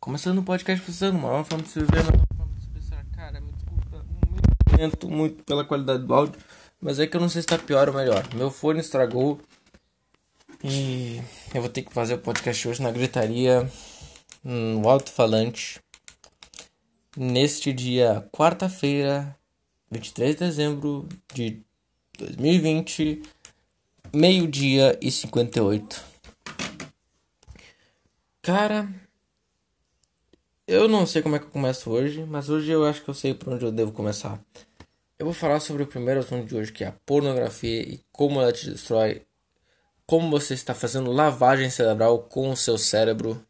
Começando o podcast precisando, uma forma de se viver, uma forma de se expressar. Cara, me desculpa muito, muito pela qualidade do áudio, mas é que eu não sei se tá pior ou melhor. Meu fone estragou e eu vou ter que fazer o podcast hoje na gritaria, no alto-falante, neste dia, quarta-feira, 23 de dezembro de 2020, meio-dia e 58. Cara, eu não sei como é que eu começo hoje, mas hoje eu acho que eu sei por onde eu devo começar. Eu vou falar sobre o primeiro assunto de hoje, que é a pornografia e como ela te destrói, como você está fazendo lavagem cerebral com o seu cérebro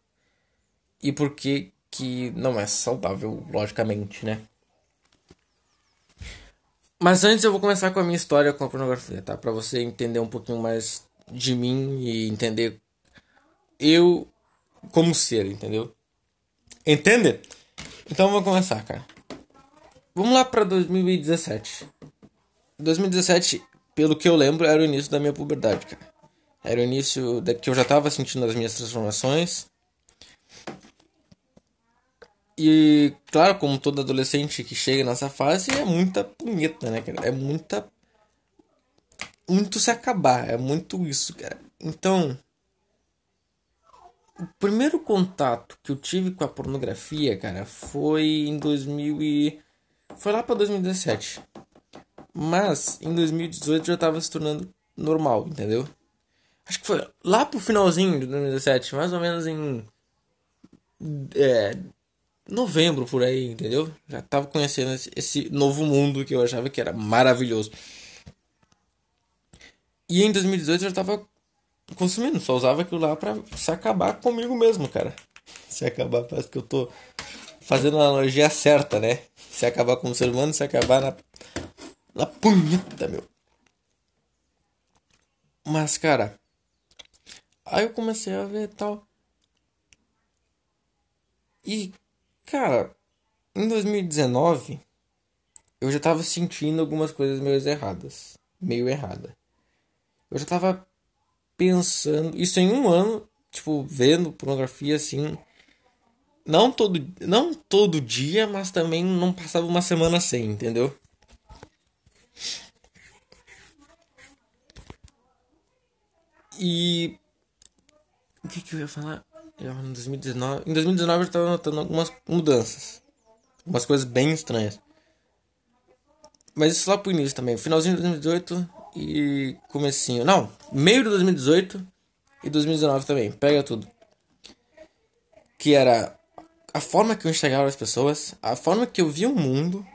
e por que que não é saudável, logicamente, né? Mas antes eu vou começar com a minha história com a pornografia, tá? Para você entender um pouquinho mais de mim e entender eu como ser, entendeu? Entende? Então vamos começar, cara. Vamos lá para 2017. 2017, pelo que eu lembro, era o início da minha puberdade, cara. Era o início da que eu já tava sentindo as minhas transformações. E, claro, como todo adolescente que chega nessa fase, é muita punheta, né, cara? É muita. Muito se acabar, é muito isso, cara. Então, o primeiro contato que eu tive com a pornografia, cara, foi em 2000 e... Foi lá pra 2017. Mas, em 2018 já tava se tornando normal, entendeu? Acho que foi lá pro finalzinho de 2017, mais ou menos em... É... Novembro, por aí, entendeu? Já tava conhecendo esse, esse novo mundo que eu achava que era maravilhoso. E em 2018 eu já tava consumindo, só usava aquilo lá pra se acabar comigo mesmo, cara. Se acabar, parece que eu tô fazendo a analogia certa, né? Se acabar com o ser humano, se acabar na, na punheta, meu. Mas, cara, aí eu comecei a ver tal. E, cara, em 2019, eu já tava sentindo algumas coisas meio erradas. Meio errada. Eu já tava pensando. Isso em um ano, tipo, vendo pornografia assim. Não todo, não todo dia, mas também não passava uma semana sem, entendeu? E. O que, que eu ia falar? Eu, em 2019. Em 2019 eu estava notando algumas mudanças. Umas coisas bem estranhas. Mas isso lá pro início também. Finalzinho de 2018 e comecinho. Não, meio de 2018 e 2019 também. Pega tudo. Que era a forma que eu enxergava as pessoas, a forma que eu via o mundo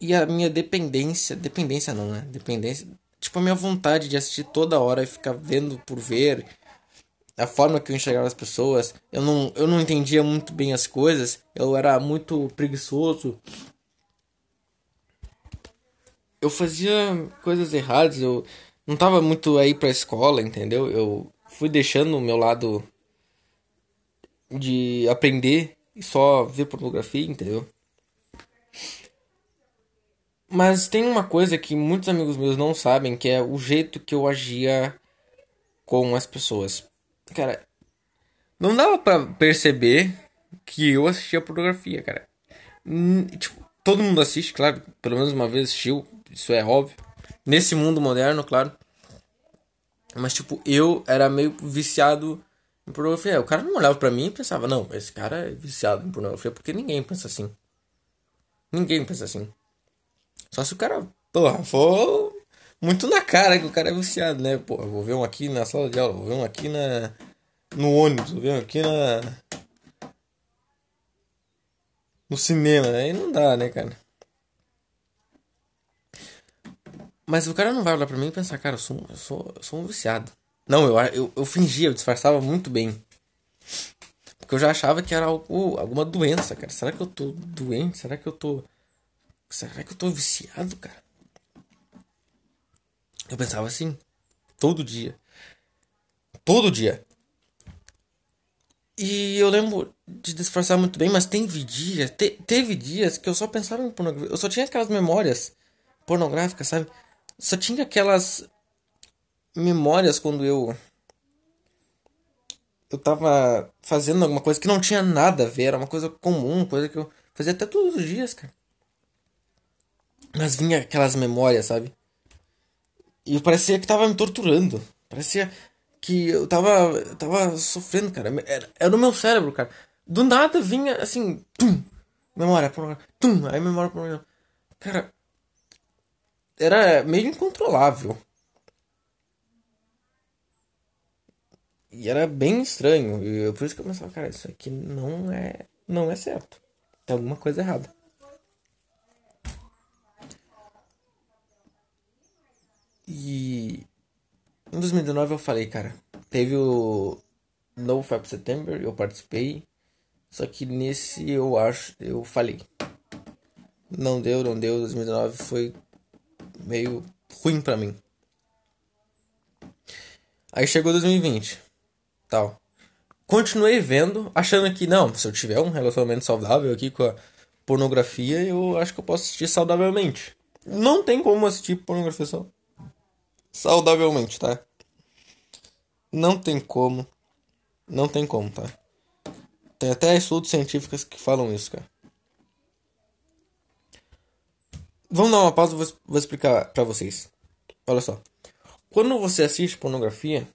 e a minha dependência, dependência não, né? Dependência, tipo a minha vontade de assistir toda hora e ficar vendo por ver. A forma que eu enxergava as pessoas, eu não, eu não entendia muito bem as coisas, eu era muito preguiçoso, eu fazia coisas erradas, eu não tava muito aí pra escola, entendeu? Eu fui deixando o meu lado de aprender e só ver pornografia, entendeu? Mas tem uma coisa que muitos amigos meus não sabem, que é o jeito que eu agia com as pessoas. Cara, não dava para perceber que eu assistia pornografia, cara. Tipo, todo mundo assiste, claro, pelo menos uma vez assistiu, isso é óbvio. Nesse mundo moderno, claro. Mas, tipo, eu era meio viciado em pornografia. O cara não olhava pra mim e pensava, não, esse cara é viciado em pornografia, porque ninguém pensa assim. Ninguém pensa assim. Só se o cara, porra, for muito na cara que o cara é viciado, né? Pô, vou ver um aqui na sala de aula, vou ver um aqui na no ônibus, vou ver um aqui na no cinema, aí não dá, né, cara? Mas o cara não vai olhar pra mim e pensar, cara, eu sou, eu sou, eu sou um viciado. Não, eu, eu, eu fingia, eu disfarçava muito bem. Porque eu já achava que era algo, alguma doença, cara. Será que eu tô doente? Será que eu tô. Será que eu tô viciado, cara? Eu pensava assim. Todo dia. Todo dia. E eu lembro de disfarçar muito bem, mas teve dias, te, teve dias que eu só pensava em pornografia. Eu só tinha aquelas memórias pornográficas, sabe? Só tinha aquelas memórias quando eu eu tava fazendo alguma coisa que não tinha nada a ver, era uma coisa comum, coisa que eu fazia até todos os dias, cara. Mas vinha aquelas memórias, sabe? E parecia que tava me torturando. Parecia que eu tava, eu tava sofrendo, cara. Era, era o meu cérebro, cara. Do nada vinha assim, tum, memória, tum, aí memória, cara, era meio incontrolável. E era bem estranho. E por isso que eu pensava, cara, isso aqui não é, não é certo. Tem alguma coisa errada. E em 2019 eu falei, cara, teve o No Fab September, eu participei. Só que nesse eu acho, eu falei. Não deu, não deu. 2019 foi meio ruim para mim. Aí chegou 2020 tal. Continuei vendo, achando que não, se eu tiver um relacionamento saudável aqui com a pornografia, eu acho que eu posso assistir saudavelmente. Não tem como assistir pornografia só. Saudavelmente, tá? Não tem como. Não tem como, tá? Tem até estudos científicos que falam isso, cara. Vamos dar uma pausa, vou, vou explicar pra vocês. Olha só. Quando você assiste pornografia,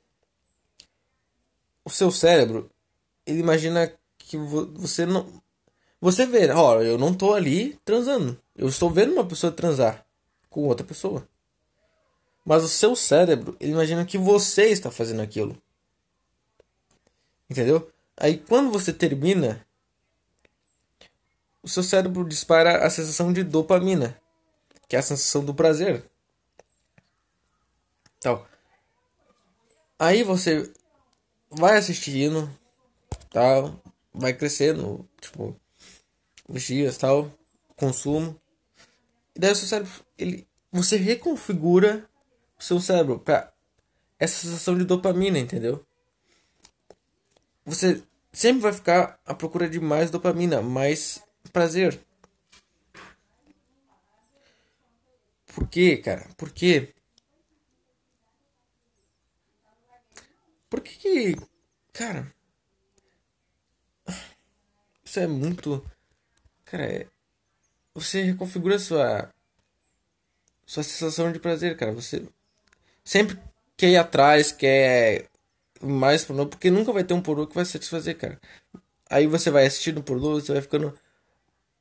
o seu cérebro, ele imagina que você não. Você vê, ó, eu não tô ali transando. Eu estou vendo uma pessoa transar com outra pessoa. Mas o seu cérebro, ele imagina que você está fazendo aquilo. Entendeu? Aí quando você termina, o seu cérebro dispara a sensação de dopamina, que é a sensação do prazer. Então, aí você vai assistindo, tal, vai crescendo, tipo, os dias, tal, consumo. E daí o seu cérebro, ele, você reconfigura o seu cérebro para essa sensação de dopamina, entendeu? Você sempre vai ficar à procura de mais dopamina, mais prazer. Por quê, cara? Por quê? Por que que. Cara. Isso é muito. Cara, é, você reconfigura sua. Sua sensação de prazer, cara. Você sempre quer ir atrás, quer mais pornô, porque nunca vai ter um pornô que vai satisfazer, cara. Aí você vai assistindo pornô, você vai ficando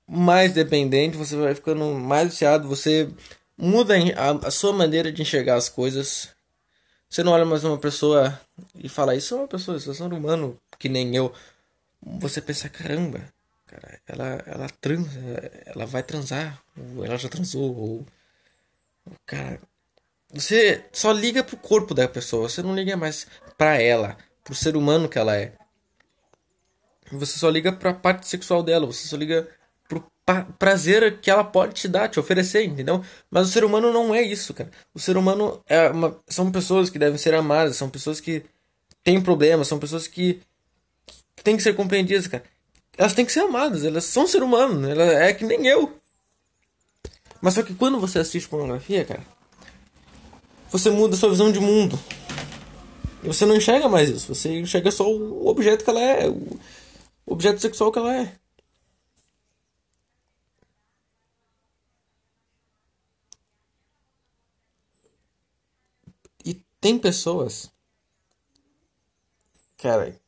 mais dependente, você vai ficando mais viciado, você muda a, a sua maneira de enxergar as coisas. Você não olha mais uma pessoa e fala, isso é uma pessoa, isso é um humano que nem eu. Você pensa, caramba, cara, ela, ela transa, ela vai transar, ou ela já transou, ou. Cara. Você só liga pro corpo da pessoa, você não liga mais pra ela, pro ser humano que ela é. Você só liga pra parte sexual dela, você só liga prazer que ela pode te dar, te oferecer, entendeu? Mas o ser humano não é isso, cara. O ser humano é uma, são pessoas que devem ser amadas, são pessoas que têm problemas, são pessoas que, que têm que ser compreendidas, cara. Elas têm que ser amadas, elas são ser humano, ela é que nem eu. Mas só que quando você assiste pornografia, cara, você muda sua visão de mundo. E você não enxerga mais isso, você enxerga só o objeto que ela é, o objeto sexual que ela é. Tem pessoas, cara,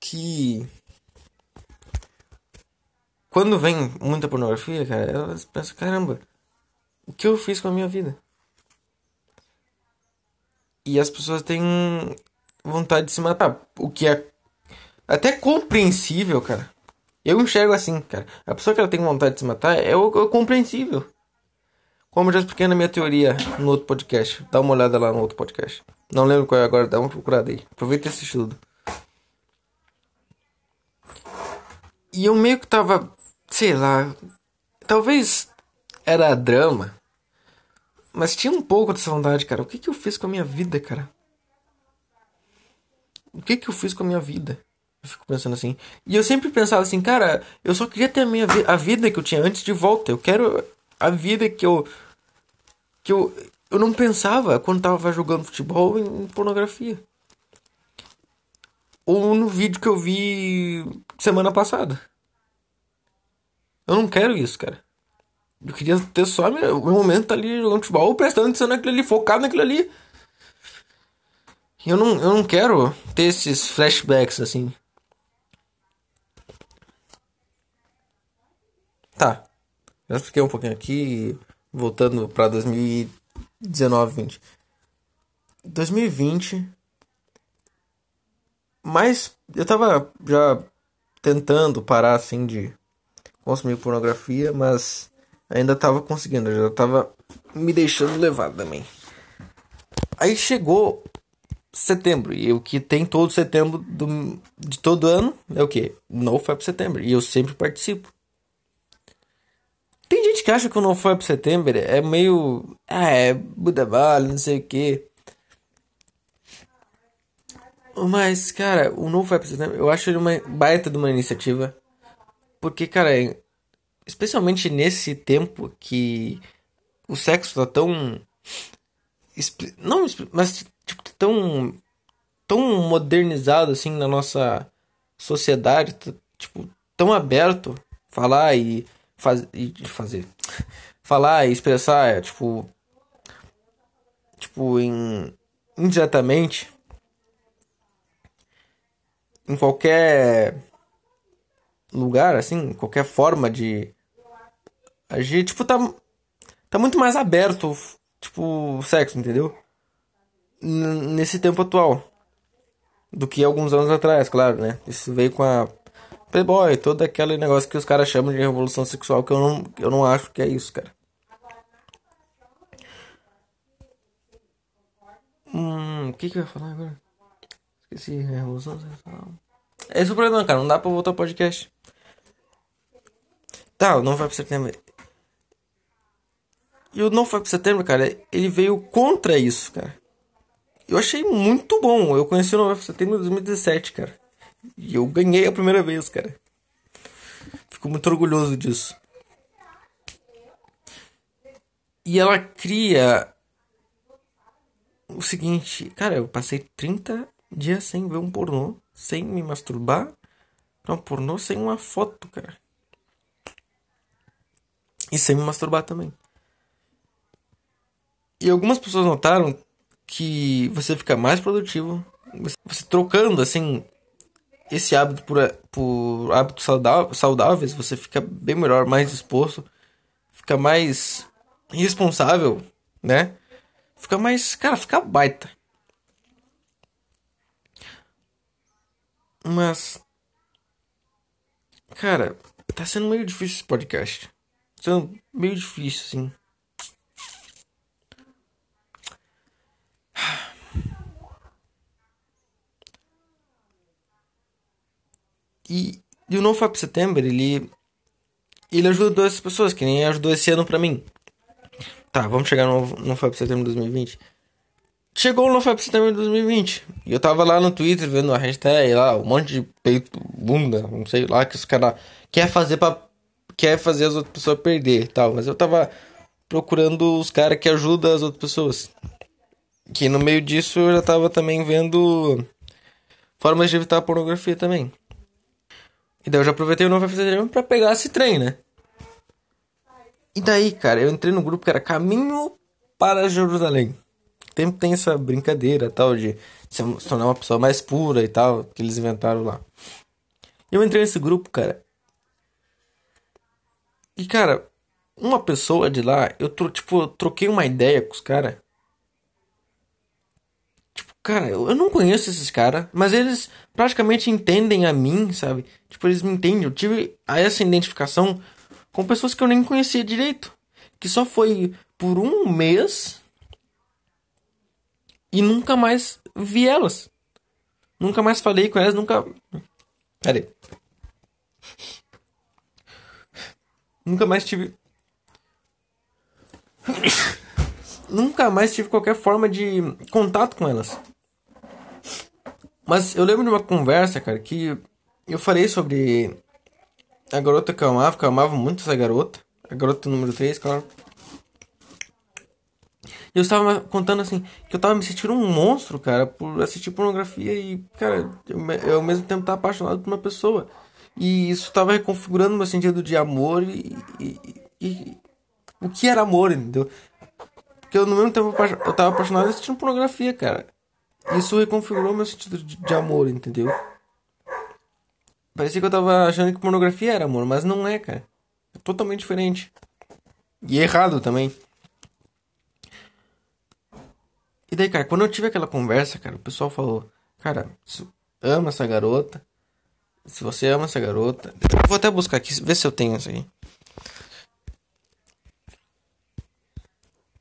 que quando vem muita pornografia, cara, elas pensam, caramba, o que eu fiz com a minha vida? E as pessoas têm vontade de se matar, o que é até compreensível, cara. Eu enxergo assim, cara. A pessoa que ela tem vontade de se matar é é compreensível. Como eu já expliquei na minha teoria no outro podcast. Dá uma olhada lá no outro podcast. Não lembro qual é agora, dá uma procurada aí. Aproveita esse estudo. E eu meio que tava, sei lá, talvez era drama, mas tinha um pouco dessa vontade, cara. O que que eu fiz com a minha vida, cara? O que que eu fiz com a minha vida? Eu fico pensando assim. E eu sempre pensava assim, cara, eu só queria ter a minha vi a vida que eu tinha antes de volta. Eu quero a vida que eu que eu eu não pensava quando tava jogando futebol em, pornografia. ou no vídeo que eu vi semana passada. Eu não quero isso, cara. Eu queria ter só meu, meu momento ali jogando futebol, prestando atenção naquilo ali, focado naquilo ali. Eu não, eu não quero ter esses flashbacks assim. Tá. Já expliquei um pouquinho aqui, voltando para 2019, 20. 2020 mas eu tava já tentando parar assim de consumir pornografia, mas ainda tava conseguindo, já tava me deixando levar também. Aí chegou setembro, e o que tem todo setembro do, de todo ano é o que? No Fab Setembro, e eu sempre participo. Tem gente que acha que o No Fab Setembro é meio. Ah, é Buda Vale, não sei o que. Mas, cara, o novo Web eu acho ele uma baita de uma iniciativa. Porque, cara, especialmente nesse tempo que o sexo tá tão. Não, mas tipo, tão. tão modernizado assim na nossa sociedade, tipo, tão aberto falar e, faz, fazer. falar e expressar, é, tipo. Tipo, em, indiretamente em qualquer lugar, assim, qualquer forma de agir, tipo, tá, tá muito mais aberto, tipo, o sexo, entendeu? N nesse tempo atual. Do que alguns anos atrás, claro, né? Isso veio com a Playboy, todo aquele negócio que os caras chamam de revolução sexual, que eu não, eu não acho que é isso, cara. Hum, o que que eu ia falar agora? Esqueci, revolução sexual. É esse o problema, cara. Não dá pra voltar ao podcast. Tá, não vai pro setembro. E o não foi pro setembro, cara, ele veio contra isso, cara. Eu achei muito bom. Eu conheci o Não Vai Pro Setembro em 2017, cara. E eu ganhei a primeira vez, cara. Fico muito orgulhoso disso. E ela cria o seguinte, cara, eu passei 30 dias sem ver um pornô sem me masturbar pra um pornô sem uma foto, cara. E sem me masturbar também. E algumas pessoas notaram que você fica mais produtivo, você trocando assim esse hábito por, por hábitos saudáveis, você fica bem melhor, mais disposto, fica mais responsável, né? Fica mais, cara, fica baita. Mas. Cara, tá sendo meio difícil esse podcast. Tá sendo meio difícil, assim. E, e o No Fab September, ele. Ele ajudou essas pessoas, que nem ajudou esse ano pra mim. Tá, vamos chegar no, no Fab Setembro 2020. Chegou no Fab Setembro de 2020. E eu tava lá no Twitter vendo a hashtag lá, um monte de peito, bunda, não sei lá, que os caras quer fazer para quer fazer as outras pessoas perder tal. Mas eu tava procurando os caras que ajudam as outras pessoas. Que no meio disso eu já tava também vendo formas de evitar a pornografia também. E daí eu já aproveitei o novo Setembro pra pegar esse trem, né? E daí, cara, eu entrei no grupo que era Caminho para Jerusalém tempo tem essa brincadeira tal de se tornar uma pessoa mais pura e tal, que eles inventaram lá. Eu entrei nesse grupo, cara. E, cara, uma pessoa de lá, eu tipo, troquei uma ideia com os caras. Cara, eu, eu não conheço esses caras, mas eles praticamente entendem a mim, sabe? Tipo, eles me entendem. Eu tive essa identificação com pessoas que eu nem conhecia direito. Que só foi por um mês e nunca mais vi elas. Nunca mais falei com elas, nunca. Pera aí. Nunca mais tive. nunca mais tive qualquer forma de contato com elas. Mas eu lembro de uma conversa, cara, que eu falei sobre a garota que eu amava, que eu amava muito essa garota. A garota número 3, claro. E eu estava contando assim, que eu tava me sentindo um monstro, cara, por assistir pornografia e, cara, eu, eu ao mesmo tempo tava apaixonado por uma pessoa. E isso tava reconfigurando meu sentido de amor e, e, e o que era amor, entendeu? Porque eu no mesmo tempo eu tava apaixonado assistindo pornografia, cara. Isso reconfigurou meu sentido de, de amor, entendeu? Parecia que eu tava achando que pornografia era amor, mas não é, cara. É totalmente diferente. E errado também. E daí, cara, quando eu tive aquela conversa, cara, o pessoal falou: Cara, ama essa garota. Se você ama essa garota. vou até buscar aqui, ver se eu tenho isso aí.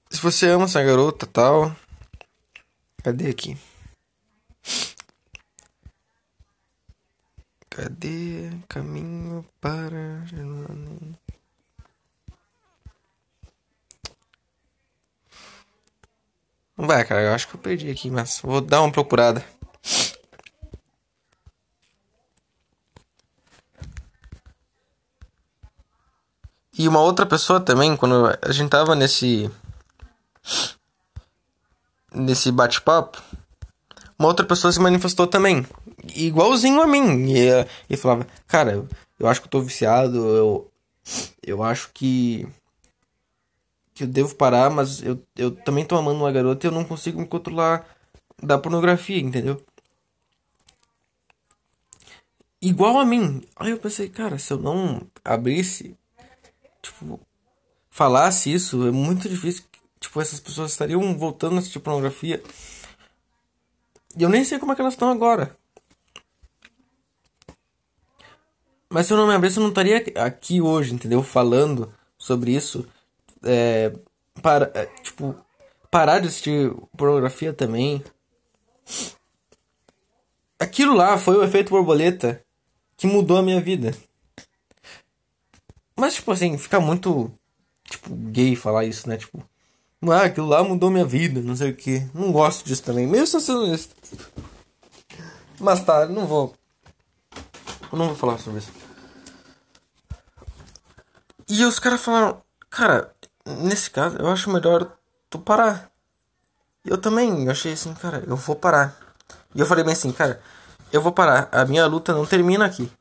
Se você ama essa garota tal. Cadê aqui? Cadê caminho para Não vai, cara. Eu acho que eu perdi aqui, mas vou dar uma procurada. E uma outra pessoa também, quando a gente tava nesse. Nesse bate-papo, uma outra pessoa se manifestou também. Igualzinho a mim. E, e falava, cara, eu, acho que eu tô viciado, eu, eu acho que que eu devo parar, mas eu, eu também tô amando uma garota e eu não consigo me controlar da pornografia, entendeu? Igual a mim. Aí eu pensei, cara, se eu não abrisse, tipo, falasse isso, é muito difícil. Tipo, essas pessoas estariam voltando a assistir pornografia. E eu nem sei como é que elas estão agora. Mas se eu não me abrisse, eu não estaria aqui hoje, entendeu? Falando sobre isso é, para, é, tipo, parar de assistir pornografia também. Aquilo lá foi o efeito borboleta que mudou a minha vida. Mas, tipo assim, fica muito, tipo, gay falar isso, né? Tipo, ah, aquilo lá mudou minha vida, não sei o que. Não gosto disso também, mesmo sendo isso. Mas tá, não vou. Eu não vou falar sobre isso. E os caras falaram, cara, nesse caso, eu acho melhor tu parar. Eu também achei assim, cara, eu vou parar. E eu falei bem assim, cara, eu vou parar. A minha luta não termina aqui.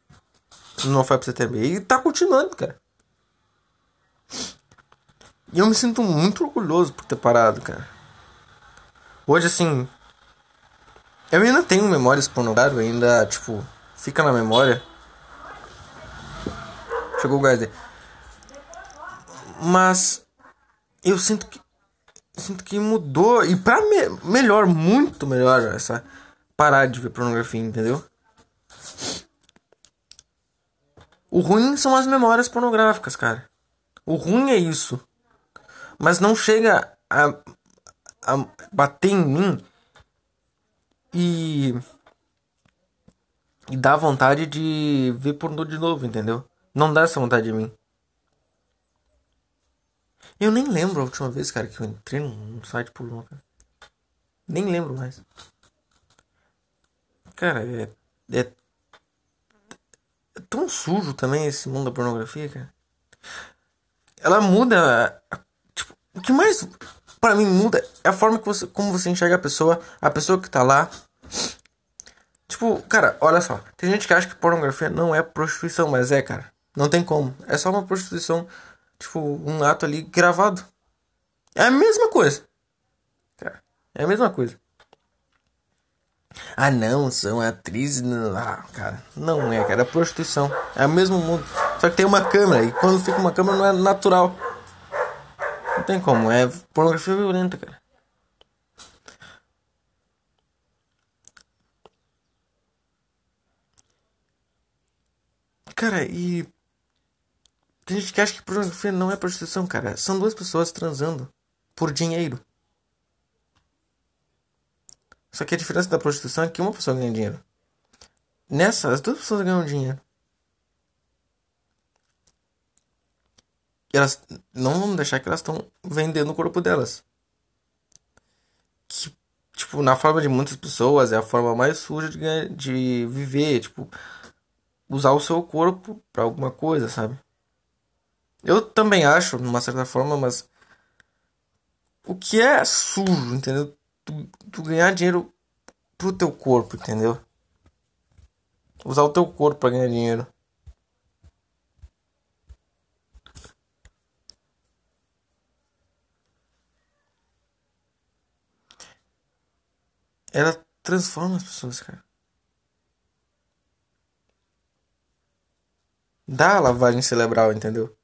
Não foi pra você ter E tá continuando, cara. E eu me sinto muito orgulhoso por ter parado, cara. Hoje, assim. Eu ainda tenho memórias pornográficas, ainda, tipo, fica na memória. Chegou o gás aí. Mas eu sinto que sinto que mudou e para me, melhor, muito melhor essa parar de ver pornografia, entendeu? O ruim são as memórias pornográficas, cara. O ruim é isso. Mas não chega a, a bater em mim e e dá vontade de ver pornô de novo, entendeu? Não dá essa vontade em mim. Eu nem lembro a última vez, cara, que eu entrei num site pornô, cara. Nem lembro mais. Cara, é, é, é tão sujo também esse mundo da pornografia, cara. Ela muda. Tipo, o que mais para mim muda é a forma que você, como você enxerga a pessoa, a pessoa que tá lá. Tipo, cara, olha só. Tem gente que acha que pornografia não é prostituição, mas é, cara. Não tem como. É só uma prostituição tipo, um ato ali gravado. É a mesma coisa. Cara, é a mesma coisa. Ah, não, são atrizes. Ah, cara, não é, cara. É prostituição. É o mesmo mundo. Só que tem uma câmera. E quando fica uma câmera não é natural. Não tem como. É pornografia violenta, cara. Cara, e tem gente que acha que pornografia não é prostituição, cara. São duas pessoas transando por dinheiro. Só que a diferença da prostituição é que uma pessoa ganha dinheiro. Nessa, as duas pessoas ganham dinheiro. E elas não vão deixar que elas estão vendendo o corpo delas. Que, tipo, na forma de muitas pessoas, é a forma mais suja de, ganhar, de viver. Tipo, usar o seu corpo para alguma coisa, sabe? Eu também acho, de uma certa forma, mas o que é sujo, entendeu? Tu, tu ganhar dinheiro pro teu corpo, entendeu? Usar o teu corpo para ganhar dinheiro. Ela transforma as pessoas, cara. Dá a lavagem cerebral, entendeu?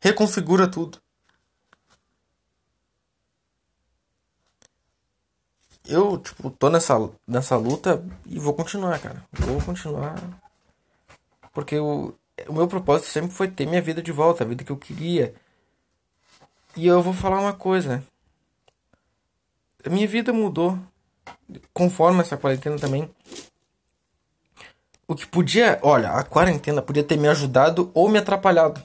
Reconfigura tudo. Eu, tipo, tô nessa, nessa luta e vou continuar, cara. Vou continuar. Porque o, o meu propósito sempre foi ter minha vida de volta, a vida que eu queria. E eu vou falar uma coisa. A minha vida mudou conforme essa quarentena também. O que podia, olha, a quarentena podia ter me ajudado ou me atrapalhado.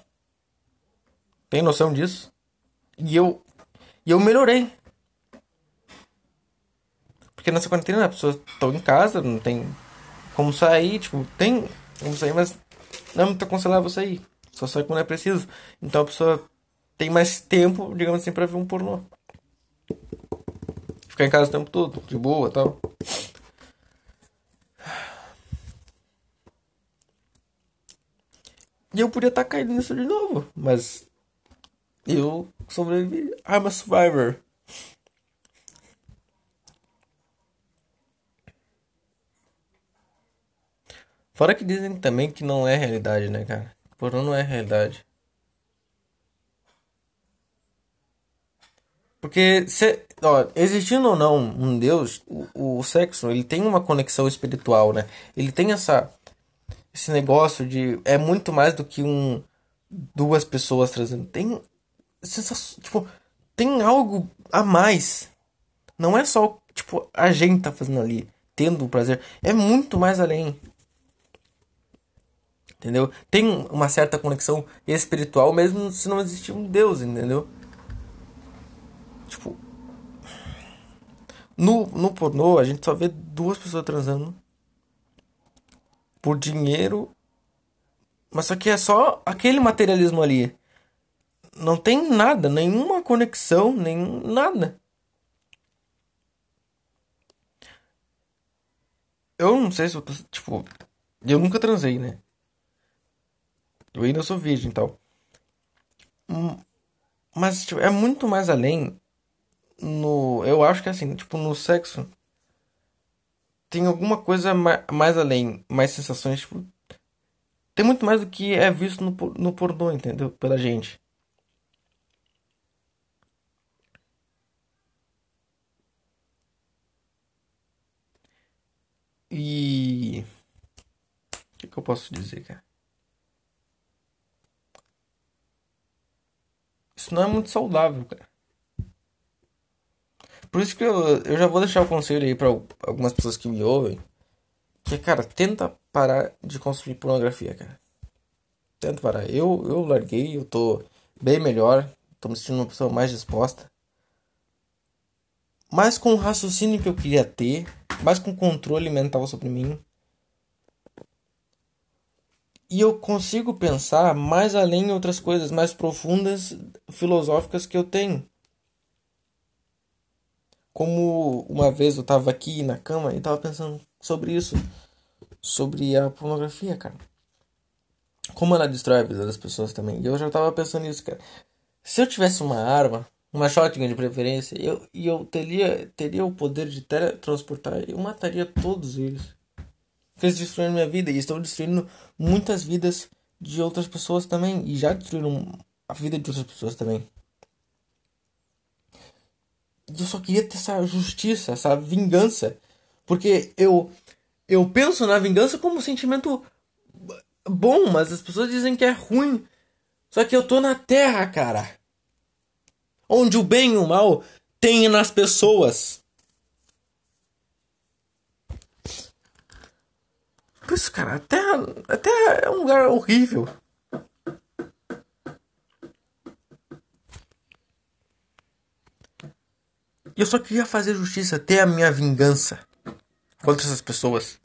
Tem noção disso? E eu e eu melhorei. Porque nessa quarentena as pessoas estão em casa, não tem como sair, tipo, tem como sair, mas não muito aconselhável sair. Só sai quando é preciso. Então a pessoa tem mais tempo, digamos assim, pra ver um pornô. Ficar em casa o tempo todo, de boa tal. E eu podia estar tá caindo nisso de novo, mas eu sobrevivi. I'm a survivor. Fora que dizem também que não é realidade, né, cara? Porém, não é realidade. Porque, se, ó, existindo ou não um Deus, o, o sexo ele tem uma conexão espiritual, né? Ele tem essa esse negócio de é muito mais do que um duas pessoas trazendo. Tem tipo, tem algo a mais. Não é só tipo a gente tá fazendo ali, tendo o prazer, é muito mais além entendeu? Tem uma certa conexão espiritual mesmo se não existir um Deus, entendeu? Tipo, no, no pornô a gente só vê duas pessoas transando por dinheiro, mas só que é só aquele materialismo ali. Não tem nada, nenhuma conexão, nem nada. Eu não sei se eu tô, tipo, eu nunca transei, né? Eu ainda sou virgem tal. Hum, mas tipo, é muito mais além no. Eu acho que assim, tipo, no sexo. Tem alguma coisa mais, além, mais sensações, tipo. Tem muito mais do que é visto no, no pornô, entendeu? Pela gente. E. O que, que eu posso dizer, cara? Isso não é muito saudável, cara. Por isso que eu, eu já vou deixar o conselho aí para algumas pessoas que me ouvem. Que, cara, tenta parar de consumir pornografia, cara. Tenta parar. Eu, eu larguei, eu tô bem melhor. Tô me sentindo uma pessoa mais disposta. Mais com o raciocínio que eu queria ter. Mais com controle mental sobre mim. E eu consigo pensar mais além em outras coisas mais profundas, filosóficas que eu tenho. Como uma vez eu tava aqui na cama e tava pensando sobre isso, sobre a pornografia, cara. Como ela destrói a vida das pessoas também. E eu já tava pensando nisso, cara. Se eu tivesse uma arma, uma shotgun de preferência, eu, e eu teria, teria o poder de teletransportar, eu mataria todos eles. Porque eles destruíram minha vida e estão destruindo muitas vidas de outras pessoas também. E já destruíram a vida de outras pessoas também. Eu só queria ter essa justiça, essa vingança. Porque eu, eu penso na vingança como um sentimento bom, mas as pessoas dizem que é ruim. Só que eu tô na terra, cara. Onde o bem e o mal tem nas pessoas. Por isso, cara, a Terra, a Terra é um lugar horrível. E eu só queria fazer justiça, ter a minha vingança contra essas pessoas.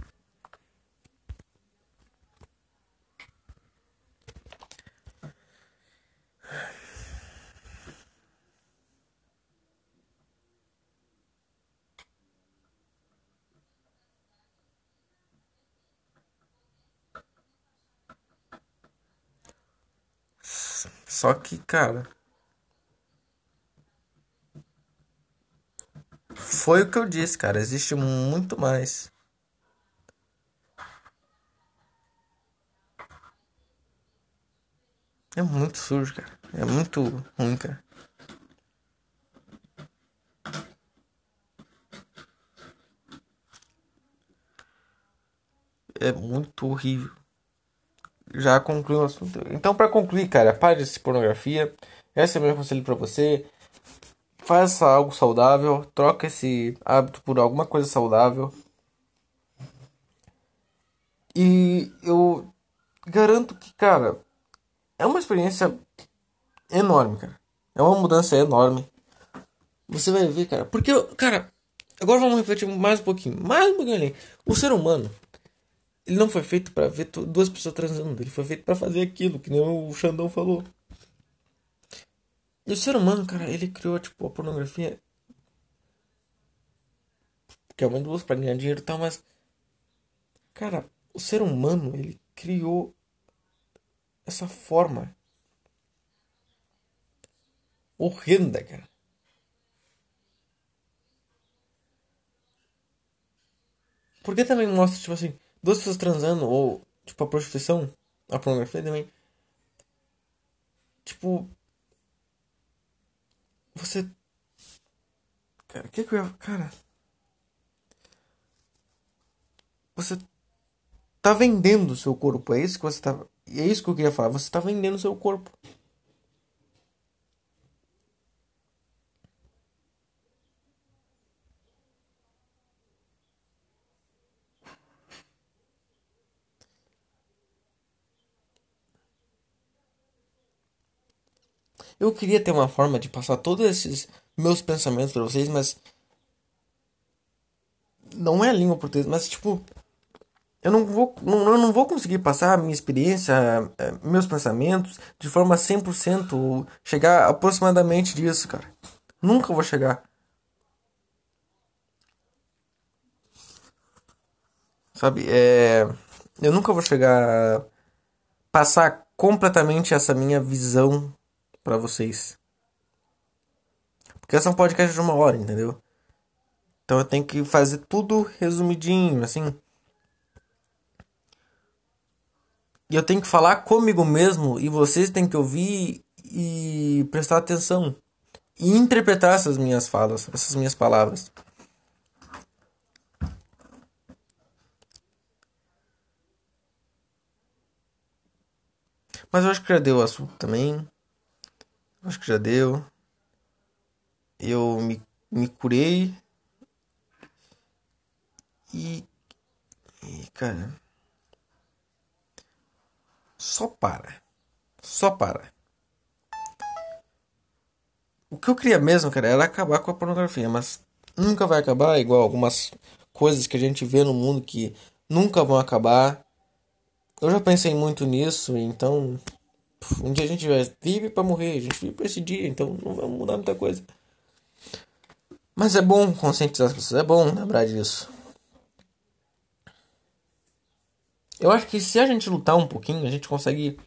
Só que, cara, Foi o que eu disse, cara. Existe muito mais. É muito sujo, cara. É muito ruim, cara. É muito horrível. Já concluiu o assunto. Então, para concluir, cara, pare de pornografia. Esse é o meu conselho para você. Faça algo saudável. Troca esse hábito por alguma coisa saudável. E eu garanto que, cara, é uma experiência enorme, cara. É uma mudança enorme. Você vai ver, cara. Porque, cara, agora vamos refletir mais um pouquinho. Mais um pouquinho ali. O ser humano, ele não foi feito para ver duas pessoas transando. Ele foi feito para fazer aquilo, que nem o Xandão falou. E o ser humano, cara, ele criou, tipo, a pornografia. Que é uma indústria pra ganhar dinheiro e tal, mas. Cara, o ser humano, ele criou essa forma horrenda, cara. Porque também mostra, tipo assim, duas pessoas transando, ou, tipo, a prostituição, a pornografia também. Tipo. Você. Cara, o que que eu ia. Cara. Você tá vendendo o seu corpo, é isso que você tá. É isso que eu queria falar. Você tá vendendo o seu corpo. Eu queria ter uma forma de passar todos esses meus pensamentos para vocês, mas não é a língua portuguesa, mas tipo eu não vou, não, eu não vou conseguir passar a minha experiência, eh, meus pensamentos de forma 100%, chegar aproximadamente disso, cara. Nunca vou chegar. Sabe, é, eu nunca vou chegar a passar completamente essa minha visão para vocês. Porque essa é um podcast de uma hora, entendeu? Então eu tenho que fazer tudo resumidinho, assim. E eu tenho que falar comigo mesmo e vocês têm que ouvir e prestar atenção e interpretar essas minhas falas, essas minhas palavras. Mas eu acho que já deu o assunto também. Acho que já deu. Eu me, me curei. E. E, cara. Só para. Só para. O que eu queria mesmo, cara, era acabar com a pornografia, mas nunca vai acabar, igual algumas coisas que a gente vê no mundo que nunca vão acabar. Eu já pensei muito nisso, então um dia a gente vai vive para morrer, a gente vive para esse dia, então não vai mudar muita coisa. Mas é bom conscientizar as pessoas, é bom lembrar disso. Eu acho que se a gente lutar um pouquinho, a gente consegue.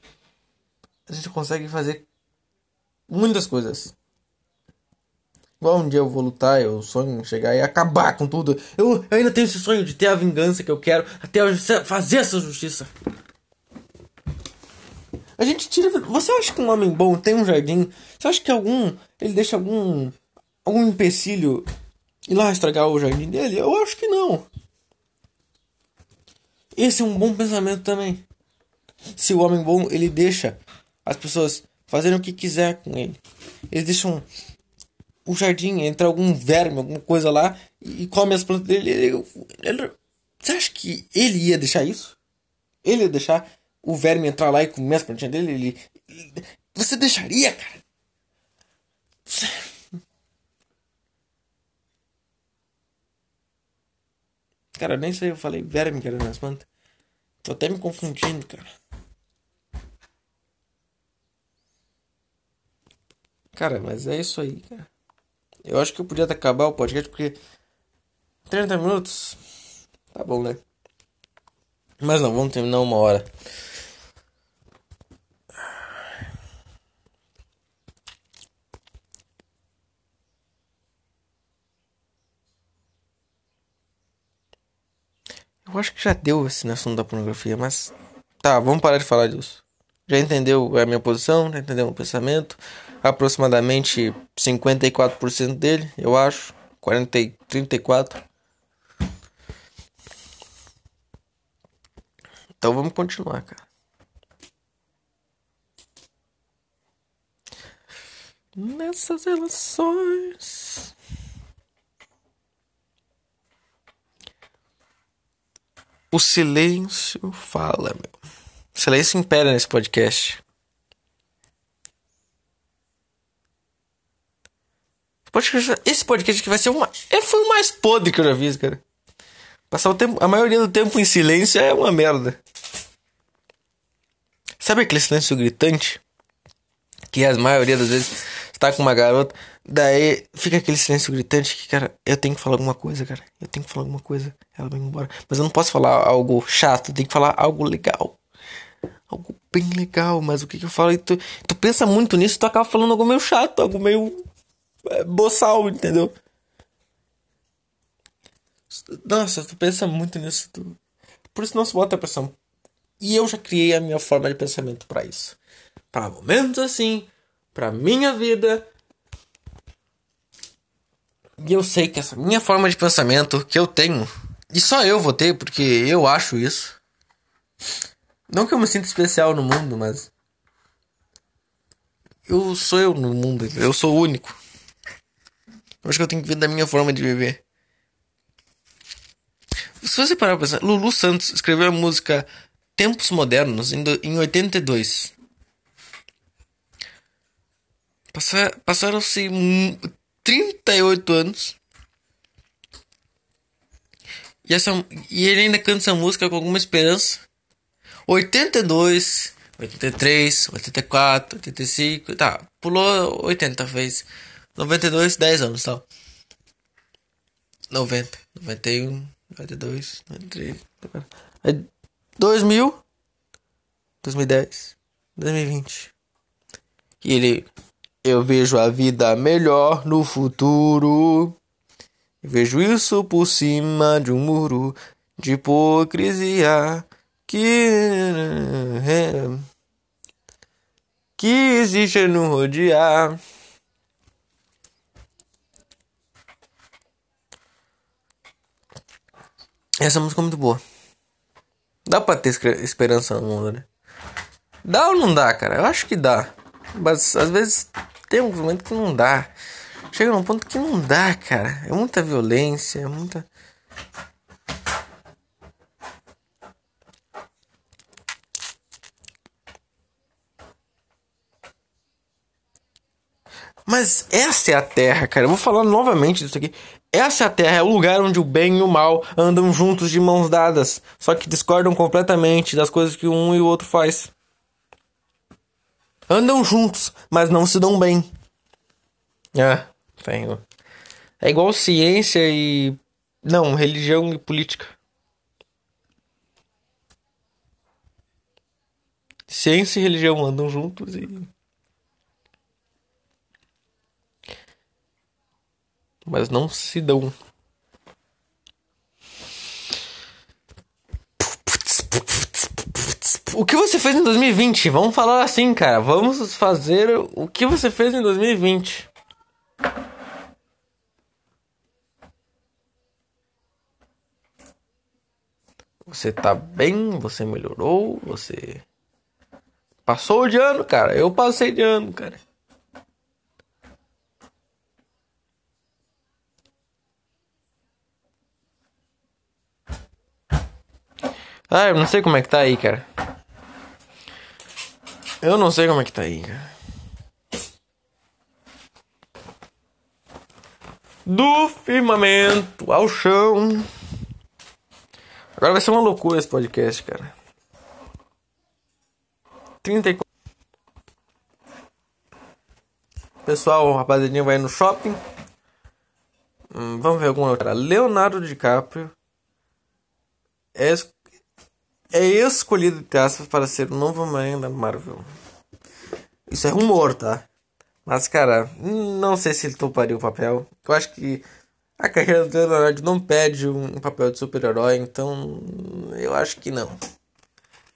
A gente consegue fazer muitas coisas. Igual um dia eu vou lutar, eu sonho em chegar e acabar com tudo. Eu, eu ainda tenho esse sonho de ter a vingança que eu quero, até fazer essa justiça. A gente tira. Você acha que um homem bom tem um jardim? Você acha que algum. Ele deixa algum. algum empecilho ir lá estragar o jardim dele? Eu acho que não. Esse é um bom pensamento também. Se o homem bom, ele deixa as pessoas fazerem o que quiser com ele. Eles deixam o jardim, entra algum verme, alguma coisa lá e come as plantas dele. Ele, ele, você acha que ele ia deixar isso? Ele ia deixar o verme entrar lá e comer as plantinhas dele? Ele, você deixaria, cara? Cara, nem sei, eu falei verme era nas plantas. Tô até me confundindo, cara. Cara, mas é isso aí, cara. Eu acho que eu podia acabar o podcast porque 30 minutos tá bom, né? Mas não, vamos terminar uma hora. Eu acho que já deu esse assunto da pornografia, mas. Tá, vamos parar de falar disso. Já entendeu a minha posição, já entendeu o meu pensamento. Aproximadamente 54% dele, eu acho. 40, 34. Então vamos continuar, cara. Nessas relações. O silêncio fala, meu. O silêncio impera nesse podcast. Esse podcast aqui vai ser uma. Foi o mais podre que eu já vi, cara. Passar o tempo. A maioria do tempo em silêncio é uma merda. Sabe aquele silêncio gritante? Que a maioria das vezes está com uma garota. Daí fica aquele silêncio gritante que, cara, eu tenho que falar alguma coisa, cara. Eu tenho que falar alguma coisa. Ela vai embora. Mas eu não posso falar algo chato, eu tenho que falar algo legal. Algo bem legal, mas o que, que eu falo? E tu, tu pensa muito nisso, tu acaba falando algo meio chato, algo meio é, boçal, entendeu? Nossa, tu pensa muito nisso. Tu... Por isso não se bota pressão. E eu já criei a minha forma de pensamento para isso. Para momentos assim, para minha vida. E eu sei que essa minha forma de pensamento que eu tenho, e só eu vou ter porque eu acho isso. Não que eu me sinta especial no mundo, mas eu sou eu no mundo, eu sou único. Eu acho que eu tenho que ver da minha forma de viver. Se você parar pra pensar, Lulu Santos escreveu a música Tempos Modernos em 82. Passaram-se 38 anos. E, essa, e ele ainda canta essa música com alguma esperança. 82, 83, 84, 85. Tá, pulou 80 vezes. 92, 10 anos, tal. 90, 91, 92, 93. 2000, 2010, 2020. E ele. Eu vejo a vida melhor no futuro. Vejo isso por cima de um muro de hipocrisia que. que existe no rodear. Essa música é muito boa. Dá pra ter esperança no mundo, né? Dá ou não dá, cara? Eu acho que dá. Mas às vezes tem um momento que não dá. Chega num ponto que não dá, cara. É muita violência, é muita. Mas essa é a Terra, cara. Eu vou falar novamente disso aqui. Essa é a Terra, é o lugar onde o bem e o mal andam juntos de mãos dadas, só que discordam completamente das coisas que um e o outro faz. Andam juntos, mas não se dão bem. É, tenho. É igual ciência e. Não, religião e política. Ciência e religião andam juntos e. mas não se dão. O que você fez em 2020? Vamos falar assim, cara. Vamos fazer o que você fez em 2020. Você tá bem? Você melhorou? Você passou de ano, cara? Eu passei de ano, cara. Ah, eu não sei como é que tá aí, cara. Eu não sei como é que tá aí, cara. Do firmamento ao chão. Agora vai ser uma loucura esse podcast, cara. 34. Pessoal, o vai no shopping. Hum, vamos ver alguma outra. Leonardo DiCaprio é é escolhido, entre aspas, para ser o novo Homem da Marvel. Isso é rumor, tá? Mas, cara, não sei se ele toparia o papel. Eu acho que A carreira do Leonardo não pede um papel de super-herói, então eu acho que não.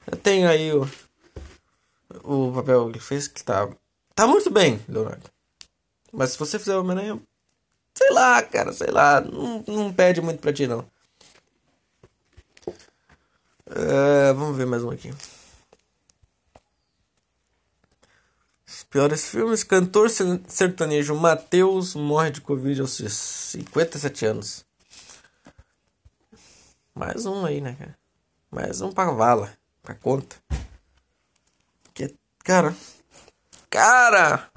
Eu tenho aí o, o papel que ele fez que tá, tá muito bem, Leonardo. Mas se você fizer o Homem-Aranha, sei lá, cara, sei lá, não, não pede muito pra ti, não. Uh, vamos ver mais um aqui. Piores filmes: Cantor sertanejo Matheus morre de Covid aos 57 anos. Mais um aí, né, cara? Mais um pra vala, pra conta. Que, cara. Cara!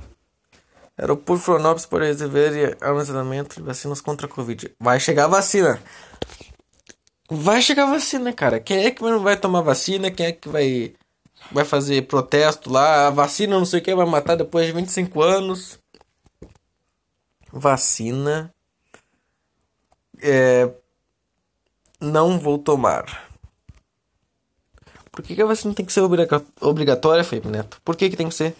Aeroporto Florianópolis por receber armazenamento de vacinas contra a Covid. Vai chegar a vacina. Vai chegar vacina, cara. Quem é que não vai tomar vacina? Quem é que vai vai fazer protesto lá, a vacina não sei o que vai matar depois de 25 anos. Vacina. É, não vou tomar. Por que, que a vacina tem que ser obrigatória, Felipe Neto? Por que, que tem que ser?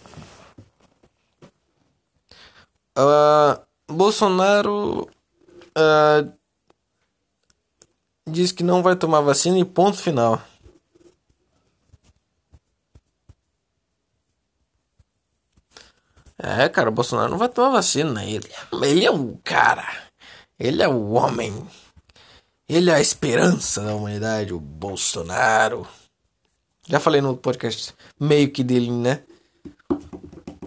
Uh, Bolsonaro uh, diz que não vai tomar vacina e ponto final. É, cara, o Bolsonaro não vai tomar vacina. Ele, ele é o cara. Ele é o homem. Ele é a esperança da humanidade, o Bolsonaro. Já falei no podcast meio que dele, né?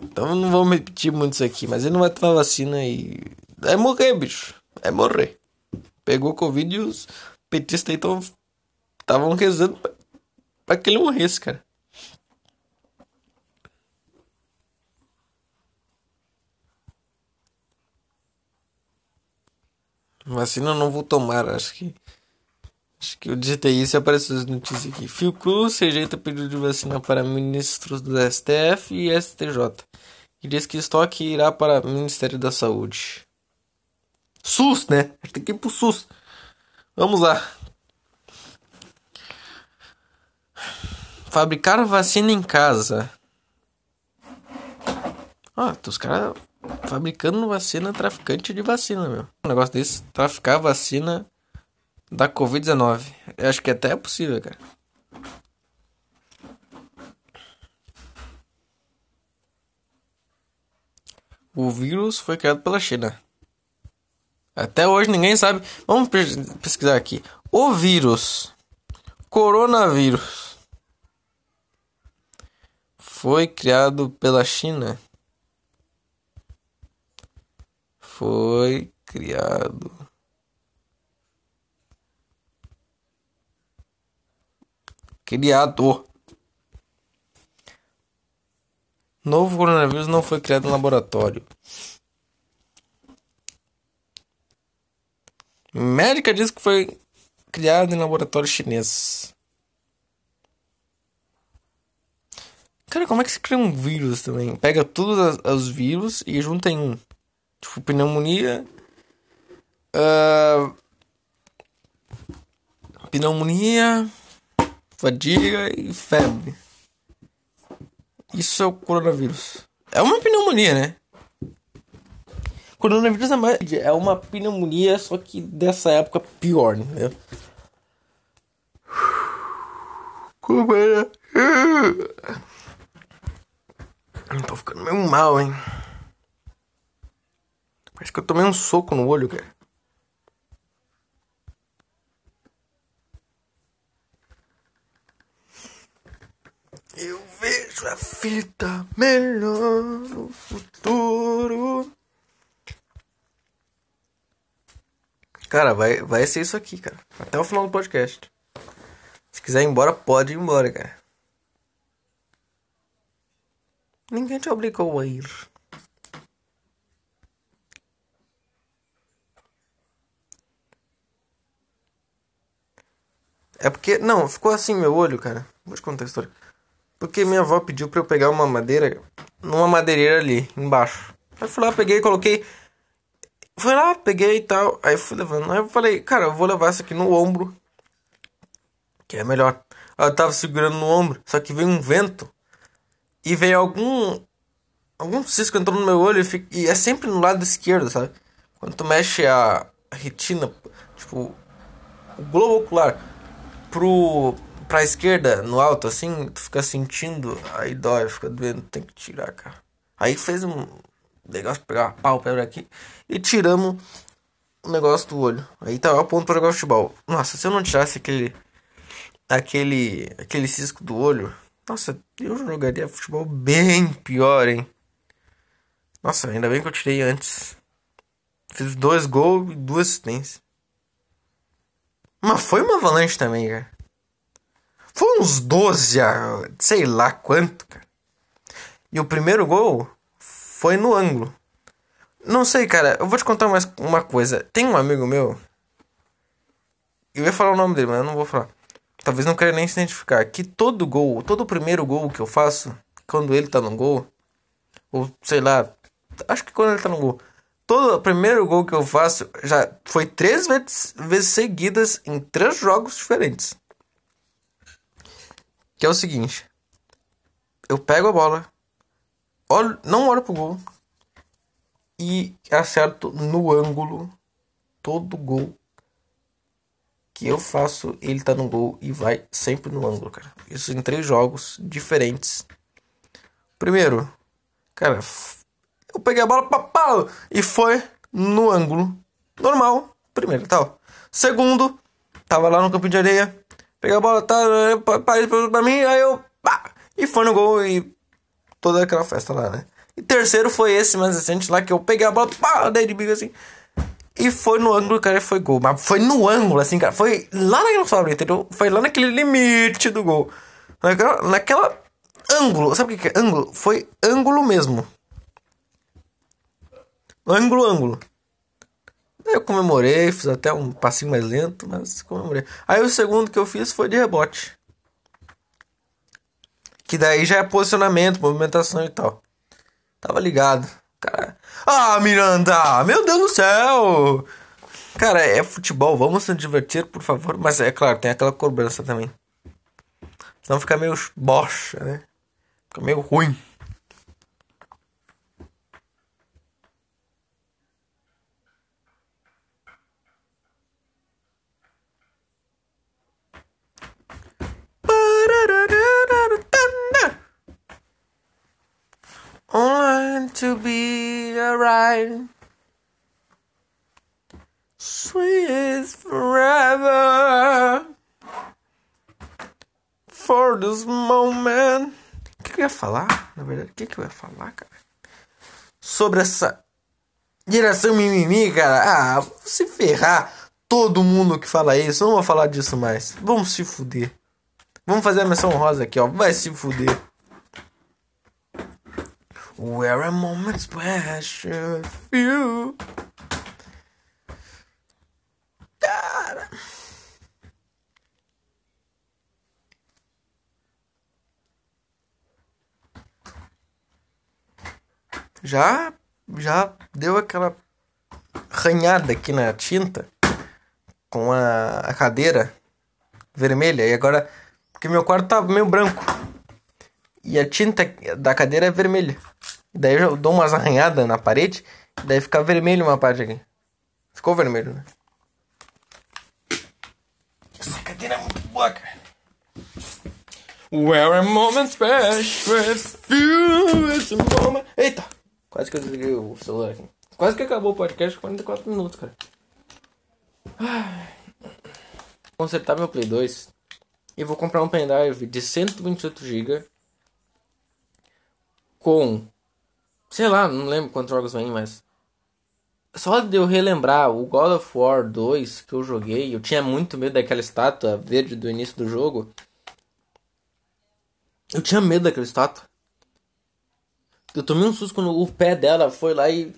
Então não vamos repetir muito isso aqui. Mas ele não vai tomar vacina e. É morrer, bicho. É morrer. Pegou Covid e os petistas aí estavam rezando pra que ele morresse, cara. Vacina eu não vou tomar, acho que. Acho que eu digitei isso e apareceu as notícias aqui. Fiocruz rejeita pedido de vacina para ministros do STF e STJ. E diz que estoque irá para Ministério da Saúde. SUS, né? Tem que ir pro SUS. Vamos lá. Fabricar vacina em casa. Ah, os caras fabricando vacina traficante de vacina, meu. Um negócio desse, traficar vacina da Covid-19. Eu acho que até é possível, cara. O vírus foi criado pela China. Até hoje ninguém sabe. Vamos pesquisar aqui. O vírus, coronavírus, foi criado pela China. foi criado criado novo coronavírus não foi criado em laboratório médica diz que foi criado em laboratório chinês Cara, como é que se cria um vírus também? Pega todos os vírus e junta em um. Tipo, pneumonia. Uh, pneumonia, fadiga e febre. Isso é o coronavírus. É uma pneumonia, né? Coronavírus é uma pneumonia, só que dessa época pior, né? Como é? Tô ficando meio mal, hein? Parece que eu tomei um soco no olho, cara. Eu vejo a fita melhor no futuro. Cara, vai, vai ser isso aqui, cara. Até o final do podcast. Se quiser ir embora, pode ir embora, cara. Ninguém te obrigou a ir. É porque. Não, ficou assim meu olho, cara. Vou te contar a história. Porque minha avó pediu pra eu pegar uma madeira numa madeireira ali, embaixo. Aí fui lá, peguei, coloquei. Fui lá, peguei e tal. Aí fui levando. Aí eu falei, cara, eu vou levar isso aqui no ombro. Que é melhor. Eu tava segurando no ombro, só que veio um vento. E veio algum. Algum cisco entrou no meu olho e, fica, e é sempre no lado esquerdo, sabe? Quando tu mexe a, retina, tipo, o globo ocular pro pra esquerda, no alto, assim, tu fica sentindo, aí dói, fica doendo, tem que tirar, cara. Aí fez um negócio, pegar uma pálpebra aqui e tiramos o negócio do olho. Aí tá, o ponto para jogar futebol. Nossa, se eu não tirasse aquele aquele aquele cisco do olho, nossa, eu jogaria futebol bem pior, hein? Nossa, ainda bem que eu tirei antes. Fiz dois gols e duas assistências. Mas foi uma avalanche também, cara. Foi uns 12, sei lá quanto, cara. E o primeiro gol foi no ângulo. Não sei, cara. Eu vou te contar mais uma coisa. Tem um amigo meu. Eu ia falar o nome dele, mas eu não vou falar. Talvez não queira nem se identificar. Que todo gol, todo primeiro gol que eu faço, quando ele tá no gol, ou sei lá, acho que quando ele tá no gol, todo primeiro gol que eu faço já foi três vezes, vezes seguidas em três jogos diferentes. Que é o seguinte. Eu pego a bola, olho, não olho pro gol e acerto no ângulo todo gol que eu faço, ele tá no gol e vai sempre no ângulo, cara. Isso em três jogos diferentes. Primeiro, cara, eu peguei a bola pá, pá, e foi no ângulo normal, primeiro, tal. Segundo, tava lá no campo de areia, Peguei a bola, tá, pra, pra mim, aí eu. Pá, e foi no gol e toda aquela festa lá, né? E terceiro foi esse mais recente lá que eu peguei a bola, pá, dei de assim. E foi no ângulo, cara, foi gol. Mas foi no ângulo, assim, cara. Foi lá naquela sobra, entendeu? Foi lá naquele limite do gol. Naquela, naquela ângulo. Sabe o que é ângulo? Foi ângulo mesmo. Ângulo, ângulo. Aí eu comemorei, fiz até um passinho mais lento, mas comemorei. Aí o segundo que eu fiz foi de rebote. Que daí já é posicionamento, movimentação e tal. Tava ligado. Cara. Ah, Miranda! Meu Deus do céu! Cara, é futebol, vamos se divertir, por favor. Mas é claro, tem aquela cobrança também. Senão fica meio bocha, né? Fica meio ruim. Online to be alright. Sweet forever. For this moment. O que, que eu ia falar? Na verdade, o que, que eu ia falar, cara? Sobre essa geração mimimi, cara. Ah, se ferrar. Todo mundo que fala isso, não vou falar disso mais. Vamos se fuder. Vamos fazer a menção rosa aqui, ó. Vai se fuder. Where a moment special you. Cara. Já, já deu aquela ranhada aqui na tinta com a, a cadeira vermelha e agora porque meu quarto tá meio branco e a tinta da cadeira é vermelha. Daí eu dou umas arranhadas na parede. Daí fica vermelho uma parte aqui. Ficou vermelho, né? Essa cadeira é muito boa, cara. Where a moment special with it's a moment. Eita! Quase que eu desliguei o celular aqui. Quase que acabou o podcast 44 minutos, cara. Consertar meu Play 2. E vou comprar um pendrive de 128 GB com sei lá, não lembro quantos jogos vem, mas só de eu relembrar o God of War 2 que eu joguei, eu tinha muito medo daquela estátua verde do início do jogo. Eu tinha medo daquela estátua. Eu tomei um susto quando o pé dela foi lá e.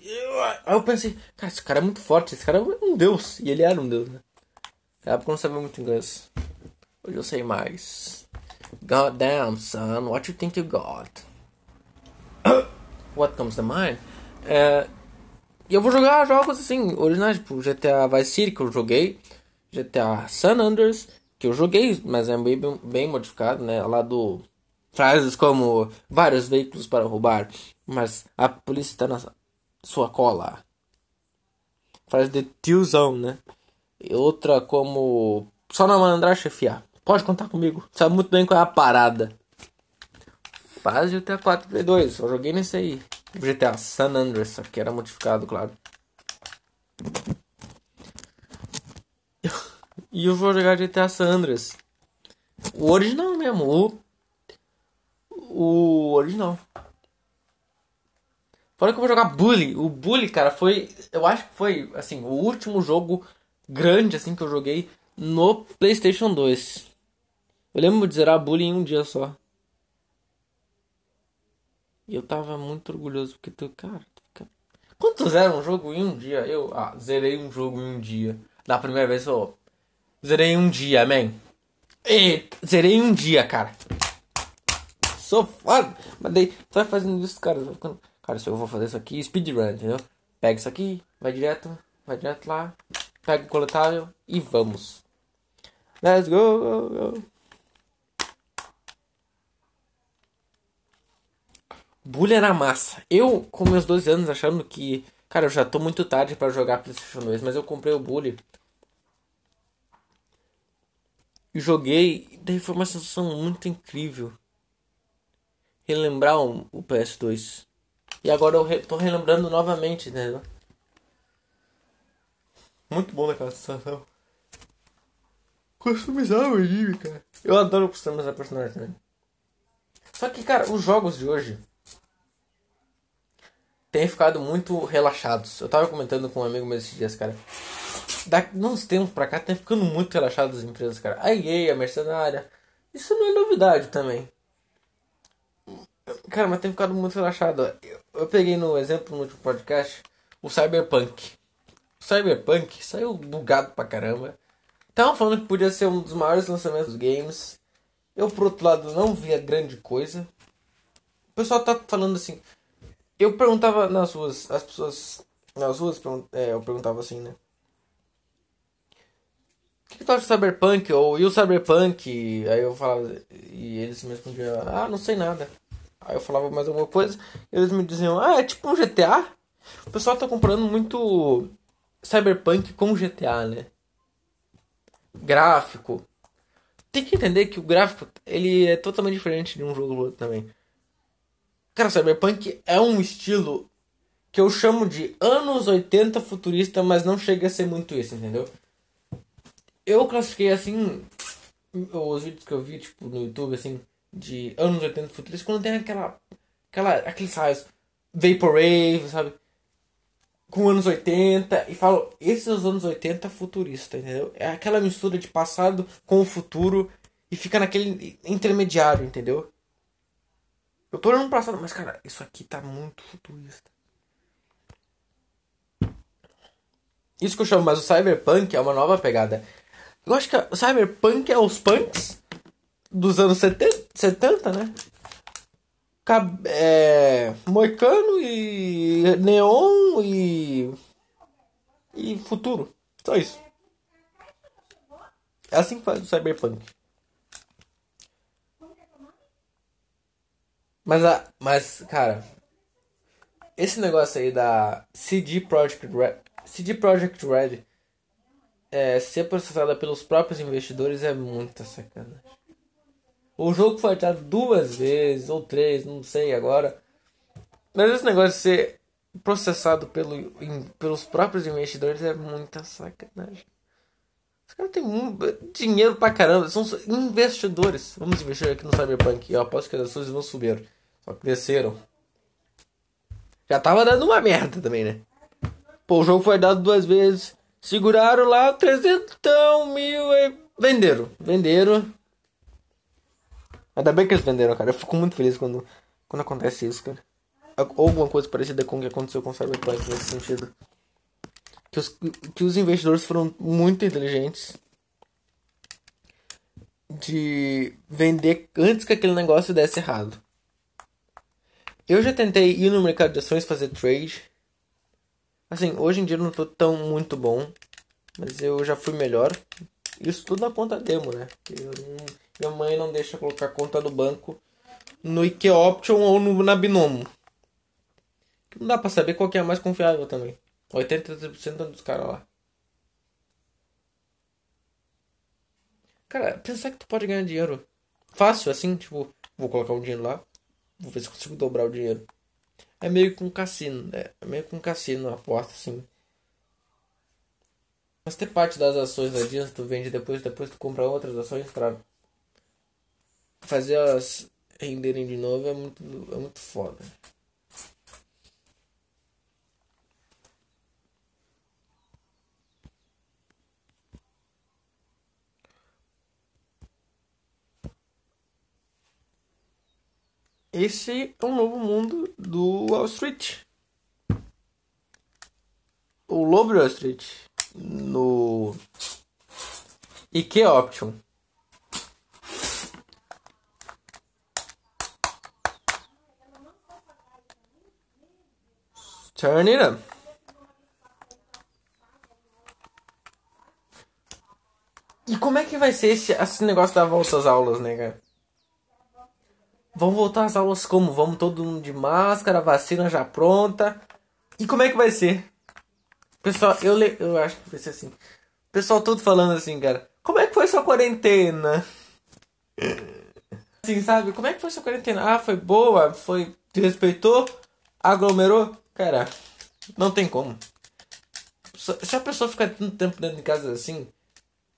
Aí eu pensei, cara, esse cara é muito forte, esse cara é um deus. E ele era um deus, né? Na época eu não sabia muito inglês. Hoje eu sei mais. God damn, son, what you think you got? What Comes to Mind. É, e eu vou jogar jogos assim, originais, tipo GTA Vice City que eu joguei, GTA San Andreas que eu joguei, mas é bem, bem modificado, né? Lá do frases como vários veículos para roubar, mas a polícia está na sua cola. Faz de tiozão, né? E outra como só na malandragem chefiar. Pode contar comigo. Sabe muito bem qual é a parada. Faz GTA 4 Play 2. Só joguei nesse aí. GTA San Andreas, que era modificado, claro. E eu vou jogar GTA San Andreas. O original mesmo. O, o original. Fora que eu vou jogar Bully. O Bully, cara, foi. Eu acho que foi, assim, o último jogo grande, assim, que eu joguei no PlayStation 2. Eu lembro de zerar Bully em um dia só. E eu tava muito orgulhoso porque tu, cara. Quanto zera um jogo em um dia? Eu, ah, zerei um jogo em um dia. Da primeira vez eu. Zerei um dia, man. E, zerei um dia, cara. Sou foda. Mas daí, tu vai fazendo isso, cara. Ficando... Cara, se eu vou fazer isso aqui, speedrun, entendeu? Pega isso aqui, vai direto, vai direto lá, pega o coletável e vamos. Let's go, go, go. Bully era massa. Eu, com meus 12 anos, achando que. Cara, eu já tô muito tarde para jogar PlayStation 2, mas eu comprei o Bully. E joguei. Daí foi uma sensação muito incrível. Relembrar o, o PS2. E agora eu re, tô relembrando novamente, entendeu? Muito bom naquela sensação. Customizar o anime, cara. Eu adoro customizar personagem também. Só que, cara, os jogos de hoje têm ficado muito relaxados. Eu tava comentando com um amigo meu esses dias, cara. Da, uns tempos pra cá, tem ficando muito relaxado as empresas, cara. A EA, a Mercenária. Isso não é novidade também. Cara, mas tem ficado muito relaxado. Eu, eu peguei no exemplo no último podcast o Cyberpunk. O Cyberpunk saiu bugado pra caramba. Estavam falando que podia ser um dos maiores lançamentos dos games. Eu, por outro lado, não via grande coisa. O pessoal tá falando assim. Eu perguntava nas ruas, as pessoas. Nas ruas, é, eu perguntava assim, né? O que, que tu acha do Cyberpunk? Ou e o Cyberpunk? Aí eu falava. E eles me respondiam: Ah, não sei nada. Aí eu falava mais alguma coisa. eles me diziam: Ah, é tipo um GTA? O pessoal tá comprando muito Cyberpunk com GTA, né? Gráfico. Tem que entender que o gráfico ele é totalmente diferente de um jogo outro também. Cara, Cyberpunk é um estilo que eu chamo de anos 80 futurista, mas não chega a ser muito isso, entendeu? Eu classifiquei assim os vídeos que eu vi tipo no YouTube assim de anos 80 futuristas quando tem aquela aquela aquele size vaporwave, sabe? Com anos 80 e falo, esses são os anos 80 futurista, entendeu? É aquela mistura de passado com o futuro e fica naquele intermediário, entendeu? Eu tô olhando pro passado, mas cara, isso aqui tá muito futurista. Isso que eu chamo, mas o Cyberpunk é uma nova pegada. Eu acho que o Cyberpunk é os punks dos anos 70, 70 né? Cab é, moicano e neon e. e futuro. Só isso. É assim que faz o Cyberpunk. Mas, a, mas, cara, esse negócio aí da CD Projekt Red, CD Projekt Red é, ser processada pelos próprios investidores é muita sacanagem. O jogo foi adiado duas vezes ou três, não sei agora. Mas esse negócio de ser processado pelo, pelos próprios investidores é muita sacanagem. Os caras têm dinheiro pra caramba, são investidores. Vamos investir aqui no Cyberpunk. Eu aposto que as ações vão subir. Só que desceram. Já tava dando uma merda também, né? Pô, o jogo foi dado duas vezes. Seguraram lá 300 mil e venderam. Venderam. Ainda bem que eles venderam, cara. Eu fico muito feliz quando, quando acontece isso, cara. Ou alguma coisa parecida com o que aconteceu com o Cyberpunk nesse sentido. Que os, que os investidores foram muito inteligentes de vender antes que aquele negócio desse errado. Eu já tentei ir no mercado de ações fazer trade. Assim, hoje em dia eu não tô tão muito bom. Mas eu já fui melhor. Isso tudo na conta demo, né? Minha mãe não deixa colocar conta do banco no IKE Option ou no, na Binomo. Não dá pra saber qual que é a mais confiável também. 83% dos caras lá. Cara, pensar que tu pode ganhar dinheiro fácil, assim, tipo, vou colocar um dinheiro lá, vou ver se consigo dobrar o dinheiro. É meio que um cassino, né? É meio que um cassino, uma aposta, assim. Mas ter parte das ações da Disney, tu vende depois, depois tu compra outras ações pra fazer elas renderem de novo é muito, é muito foda. Esse é o novo mundo do Wall Street. O Lobo Wall Street no IKEA Option. Turn it up. E como é que vai ser esse, esse negócio da volta às aulas, né, cara? Vão voltar às aulas como? Vamos todo mundo de máscara, vacina já pronta. E como é que vai ser? Pessoal, eu, le... eu acho que vai ser assim. Pessoal todo falando assim, cara. Como é que foi sua quarentena? Assim, sabe? Como é que foi sua quarentena? Ah, foi boa? Foi. Te respeitou? Aglomerou? Cara, não tem como. Se a pessoa ficar tanto tempo dentro de casa assim,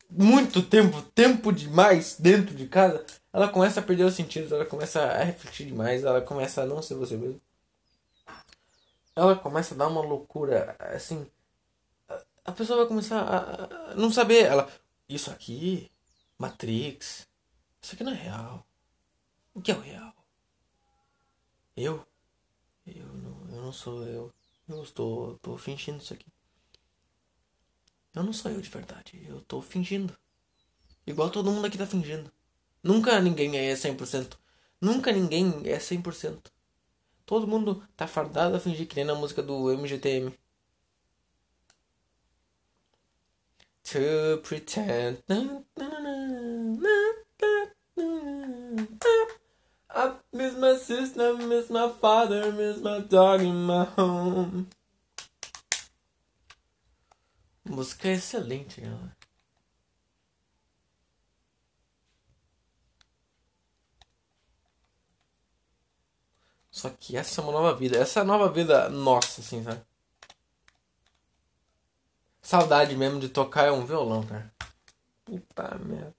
muito tempo, tempo demais dentro de casa, ela começa a perder os sentidos, ela começa a refletir demais, ela começa a não ser você mesmo. Ela começa a dar uma loucura, assim. A pessoa vai começar a não saber. Ela, isso aqui, Matrix, isso aqui não é real. O que é o real? Eu? Eu não, eu não sou eu. Eu estou, estou fingindo isso aqui. Eu não sou eu de verdade. Eu estou fingindo. Igual todo mundo aqui tá fingindo. Nunca ninguém é 100%. Nunca ninguém é 100%. Todo mundo tá fardado a fingir que nem na música do MGTM. To pretend. I miss my sister, miss my father, miss my dog in my home. Música é excelente, galera. Só que essa é uma nova vida. Essa é a nova vida nossa, assim, sabe? Saudade mesmo de tocar é um violão, cara. Puta merda.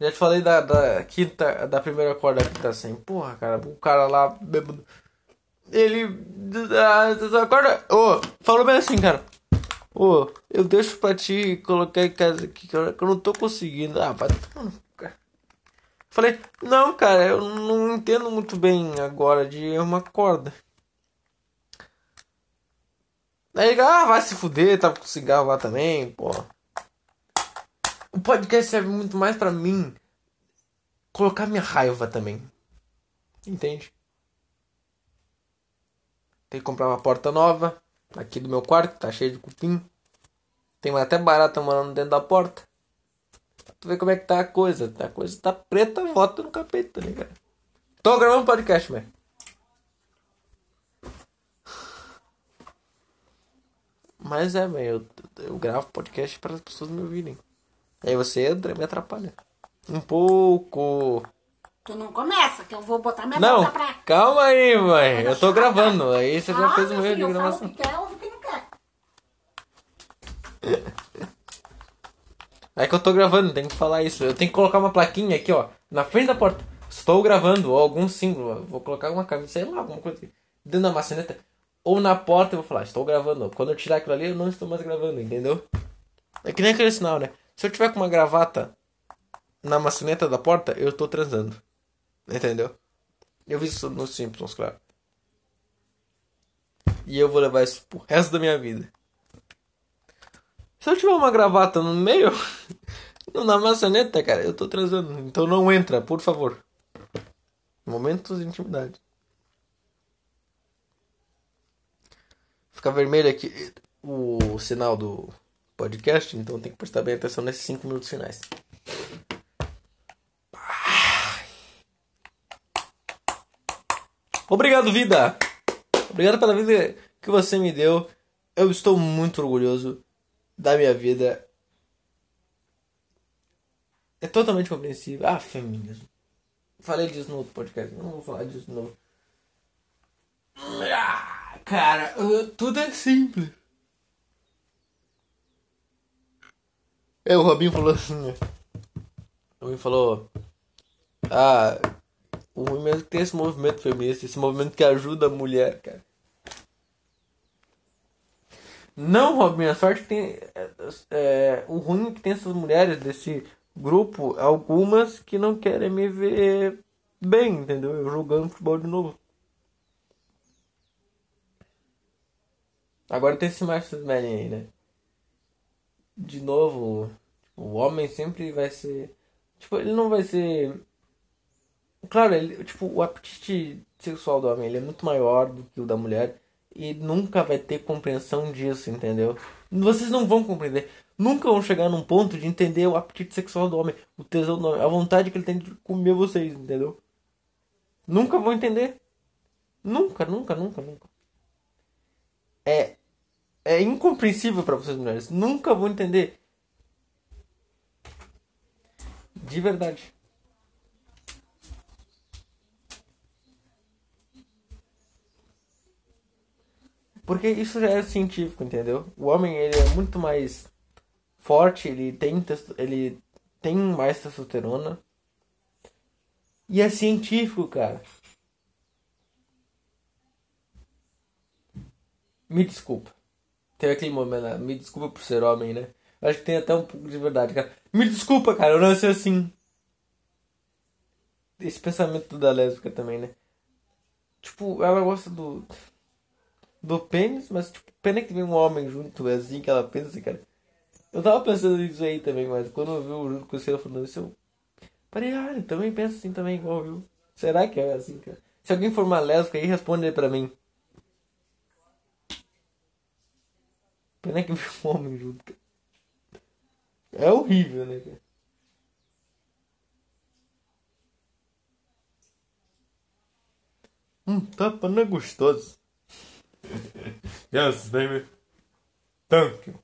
Já te falei da, da quinta, da primeira corda da quinta sem. Porra, cara, o cara lá bêbado. Ele. Essa corda. Ô, oh, falou bem assim, cara. Ô, oh, eu deixo pra ti colocar em casa aqui, que eu não tô conseguindo. Ah, vai. Falei, não, cara, eu não entendo muito bem agora de uma corda. Aí ele, ah, vai se fuder, tava com cigarro lá também, pô o podcast serve muito mais para mim colocar minha raiva também. Entende? Tem que comprar uma porta nova aqui do meu quarto, tá cheio de cupim. Tem até barata morando dentro da porta. Tu vê como é que tá a coisa. A coisa tá preta, volta no capeta, né, cara? Tô gravando podcast, velho. Mas é, velho, eu, eu gravo podcast para as pessoas me ouvirem. Aí você entra e me atrapalha. Um pouco. Tu não começa, que eu vou botar minha não, boca pra. Calma aí, mãe. Eu tô gravando. Aí você já fez um erro de gravação. Que quer, ouve que não quer. É que eu tô gravando, tem que falar isso. Eu tenho que colocar uma plaquinha aqui, ó, na frente da porta. Estou gravando, ou algum símbolo. Vou colocar uma camisa, sei lá, alguma coisa. Dentro da maçaneta. Ou na porta eu vou falar, estou gravando. Quando eu tirar aquilo ali, eu não estou mais gravando, entendeu? É que nem aquele sinal, né? Se eu tiver com uma gravata na maçaneta da porta, eu tô transando. Entendeu? Eu vi isso nos Simpsons, claro. E eu vou levar isso pro resto da minha vida. Se eu tiver uma gravata no meio, na maçaneta, cara, eu tô transando. Então não entra, por favor. Momentos de intimidade. Fica vermelho aqui o sinal do podcast, então tem que prestar bem atenção nesses 5 minutos finais. Obrigado, vida! Obrigado pela vida que você me deu. eu estou muito orgulhoso da minha vida. É totalmente compreensível. Ah, feminismo. Falei disso no outro podcast, não vou falar disso de novo. Ah, cara, tudo é simples. É, o Robinho falou assim. O Robinho falou. Ah, o ruim mesmo que tem esse movimento feminista, esse movimento que ajuda a mulher, cara. Não, Robinho, a sorte que tem. É, é, o ruim que tem essas mulheres desse grupo, algumas que não querem me ver bem, entendeu? Eu jogando futebol de novo. Agora tem esse macho aí, né? De novo, o homem sempre vai ser. Tipo, ele não vai ser. Claro, ele, tipo, o apetite sexual do homem ele é muito maior do que o da mulher e nunca vai ter compreensão disso, entendeu? Vocês não vão compreender. Nunca vão chegar num ponto de entender o apetite sexual do homem, o tesão do homem, a vontade que ele tem de comer vocês, entendeu? Nunca vão entender. Nunca, nunca, nunca, nunca. É é incompreensível para vocês mulheres. Nunca vão entender. De verdade. Porque isso já é científico, entendeu? O homem ele é muito mais forte, ele tem, ele tem mais testosterona. E é científico, cara. Me desculpa. Teve aquele momento, né? me desculpa por ser homem, né? Acho que tem até um pouco de verdade, cara. Me desculpa, cara, eu nasci assim. Esse pensamento da lésbica também, né? Tipo, ela gosta do do pênis, mas tipo, pena que vem um homem junto, é assim que ela pensa, cara. Eu tava pensando nisso aí também, mas quando eu vi o junto com o senhor falando isso, eu parei, ah, eu também penso assim também, igual, viu? Será que é assim, cara? Se alguém for uma lésbica aí, responde aí pra mim. Pena que vem um homem junto, cara. É horrível, né, cara? Um tapa não é gostoso. Yes, baby. Thank you.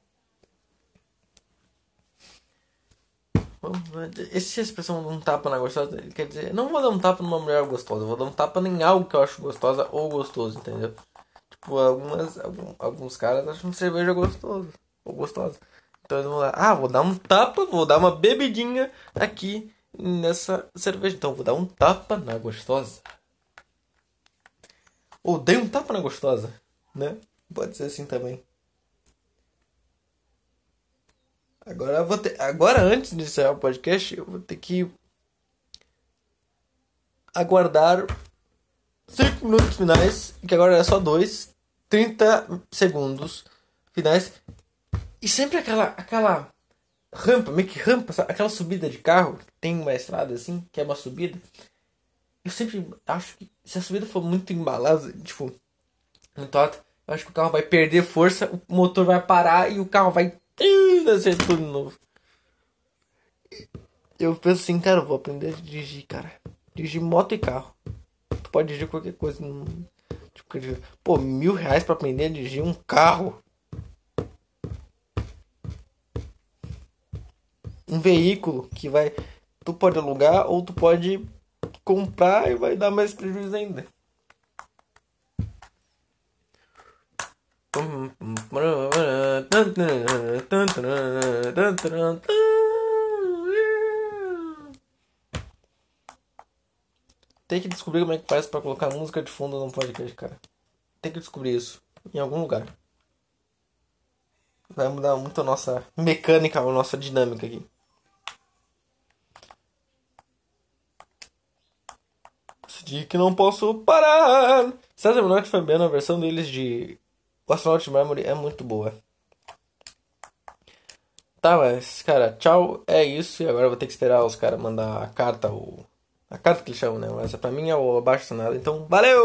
Esse expressão um tapa na gostosa, quer dizer, não vou dar um tapa numa mulher gostosa, vou dar um tapa em algo que eu acho gostosa ou gostoso, entendeu? Tipo, algumas, algum, alguns caras acham cerveja gostoso ou gostosa. Então eles vão lá, ah, vou dar um tapa, vou dar uma bebidinha aqui nessa cerveja. Então vou dar um tapa na gostosa. Ou dei um tapa na gostosa né? Pode ser assim também. Agora vou ter, agora antes de encerrar o podcast, eu vou ter que aguardar 5 minutos finais, que agora é só 2, 30 segundos finais. E sempre aquela aquela rampa, meio que rampa, sabe? aquela subida de carro, tem uma estrada assim, que é uma subida. Eu sempre acho que se a subida for muito embalada, tipo, muito alta, eu acho que o carro vai perder força, o motor vai parar e o carro vai descer tudo novo. Eu penso assim, cara, eu vou aprender a dirigir, cara. Dirigir moto e carro. Tu pode dirigir qualquer coisa. Tipo, pô, mil reais pra aprender a dirigir um carro. Um veículo que vai. Tu pode alugar ou tu pode comprar e vai dar mais prejuízo ainda. Tem que descobrir como é que faz pra colocar música de fundo num podcast, cara. Tem que descobrir isso em algum lugar. Vai mudar muito a nossa mecânica, a nossa dinâmica aqui. Decidi que não posso parar. César Menotti foi bem na versão deles de Astronaut Memory é muito boa. Tá, mas, cara, tchau, é isso. E agora eu vou ter que esperar os caras mandar a carta, ou. A carta que eles chamam, né? Mas pra mim é o abaixo nada. Então, valeu!